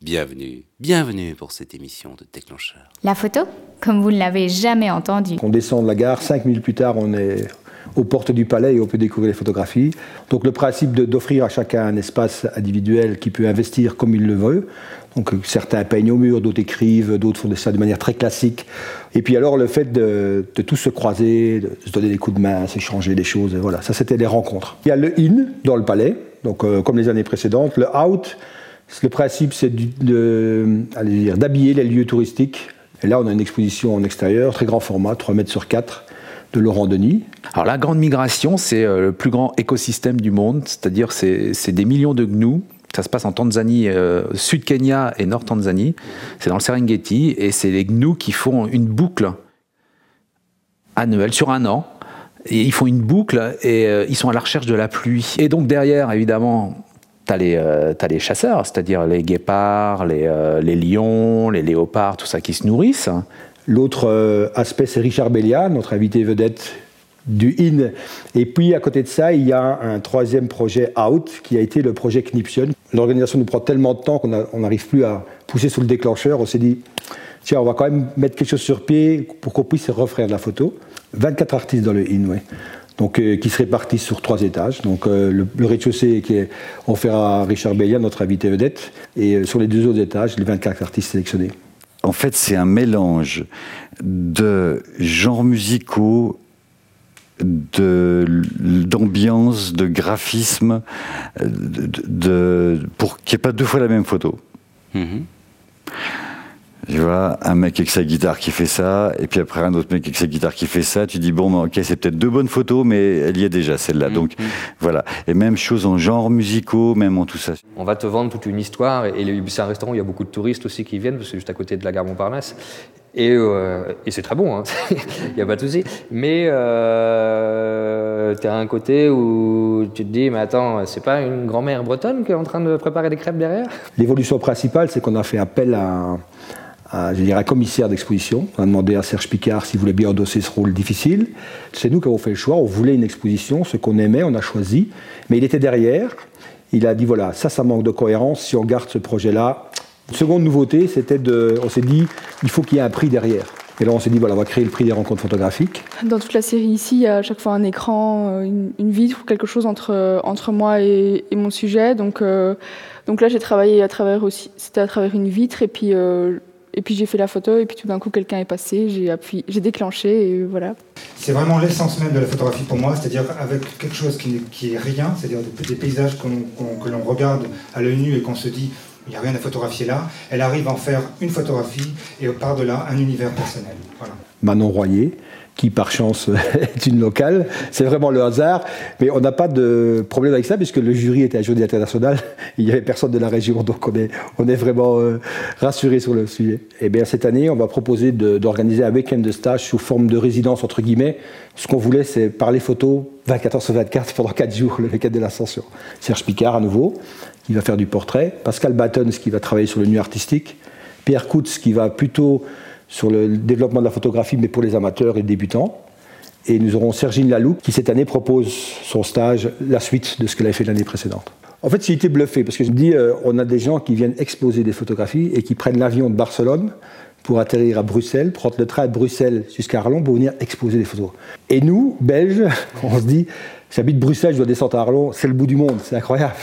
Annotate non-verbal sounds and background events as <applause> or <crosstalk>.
Bienvenue, bienvenue pour cette émission de Déclencheur. La photo, comme vous ne l'avez jamais entendu. On descend de la gare, cinq minutes plus tard, on est aux portes du palais et on peut découvrir les photographies. Donc le principe d'offrir à chacun un espace individuel qui peut investir comme il le veut. Donc certains peignent au mur, d'autres écrivent, d'autres font ça de manière très classique. Et puis alors le fait de, tous se croiser, de se donner des coups de main, s'échanger des choses, voilà, ça c'était des rencontres. Il y a le in dans le palais, donc euh, comme les années précédentes, le out le principe, c'est d'habiller les lieux touristiques. Et là, on a une exposition en extérieur, très grand format, 3 mètres sur 4, de Laurent Denis. Alors la grande migration, c'est euh, le plus grand écosystème du monde, c'est-à-dire c'est des millions de gnous. Ça se passe en Tanzanie, euh, sud Kenya et nord Tanzanie. C'est dans le Serengeti et c'est les gnous qui font une boucle annuelle sur un an. Et ils font une boucle et euh, ils sont à la recherche de la pluie. Et donc derrière, évidemment, tu as, euh, les chasseurs, c'est-à-dire les guépards, euh, les, lions, les léopards, tout ça qui se nourrissent. L'autre euh, aspect, c'est Richard Bellia, notre invité vedette du IN. Et puis à côté de ça, il y a un troisième projet Out qui a été le projet Knipsion. L'organisation nous prend tellement de temps qu'on n'arrive plus à pousser sur le déclencheur. On s'est dit, tiens, on va quand même mettre quelque chose sur pied pour qu'on puisse refaire de la photo. 24 artistes dans le IN, oui donc, euh, qui se répartissent sur trois étages. Donc, euh, le, rez-de-chaussée qui est offert à Richard Bellia, notre invité vedette, et euh, sur les deux autres étages, les 24 artistes sélectionnés. En fait, c'est un mélange de genres musicaux, d'ambiance, de, graphisme, de, pour qu'il n'y ait pas deux fois la même photo. Mm-hmm. Tu vois, un mec avec sa guitare qui fait ça, et puis après un autre mec avec sa guitare qui fait ça, tu dis bon, ben, ok, c'est peut-être deux bonnes photos, mais elle y est déjà celle-là. Donc mhm. voilà. Et même chose en genres musicaux, même en tout ça. On va te vendre toute une histoire, et c'est un restaurant où il y a beaucoup de touristes aussi qui viennent, parce que c'est juste à côté de la gare Montparnasse. Et, euh, et c'est très bon, hein. <laughs> il n'y a pas de souci. Mais euh, tu as un côté où tu te dis, mais attends, c'est pas une grand-mère bretonne qui est en train de préparer des crêpes derrière? L'évolution principale, c'est qu'on a fait appel à je dirais, un commissaire d'exposition. On a demandé à Serge Picard s'il voulait bien endosser ce rôle difficile. C'est nous qui avons fait le choix. On voulait une exposition, ce qu'on aimait, on a choisi. Mais il était derrière. Il a dit voilà, ça, ça manque de cohérence. Si on garde ce projet-là. Une seconde nouveauté, c'était de. On s'est dit il faut qu'il y ait un prix derrière. Et là, on s'est dit, voilà, on va créer le prix des rencontres photographiques. Dans toute la série ici, il y a à chaque fois un écran, euh, une, vitre ou quelque chose entre, entre moi et, mon sujet. Donc, euh, donc là, j'ai travaillé à travers aussi, c'était à travers une vitre. Et puis, euh, et puis j'ai fait la photo, et puis tout d'un coup quelqu'un est passé, j'ai appuyé, j'ai déclenché, et voilà. C'est vraiment l'essence même de la photographie pour moi, c'est-à-dire avec quelque chose qui, qui est rien, c'est-à-dire des, paysages que l'on regarde à l'œil nu et qu'on se dit il n'y a rien à photographier là, elle arrive à en faire une photographie et par-delà un univers personnel. Voilà. Manon Royer, qui par chance <laughs> est une locale. C'est vraiment le hasard. Mais on n'a pas de problème avec ça, puisque le jury était un jury international. Il n'y avait personne de la région, donc on est, vraiment euh, rassuré sur le sujet. Et eh bien cette année, on va proposer d'organiser un week-end de stage sous forme de résidence, entre guillemets. Ce qu'on voulait, c'est parler photo 24 heures sur 24 pendant 4 jours, le week-end de l'ascension. Serge Picard, à nouveau, qui va faire du portrait. Pascal Battons, qui va travailler sur le nu artistique. Pierre Coutts, qui va plutôt sur le développement de la photographie, mais pour les amateurs et débutants. Et nous aurons Sergine Lalou, qui cette année propose son stage, la suite de ce qu'elle avait fait l'année précédente. En fait, j'ai été bluffé, parce que je me dis, euh, on a des gens qui viennent exposer des photographies et qui prennent l'avion de Barcelone pour atterrir à Bruxelles, prendre le train de Bruxelles jusqu'à Arlon pour venir exposer des photos. Et nous, Belges, <laughs> on se dit, j'habite Bruxelles, je dois descendre à Arlon, c'est le bout du monde, c'est incroyable.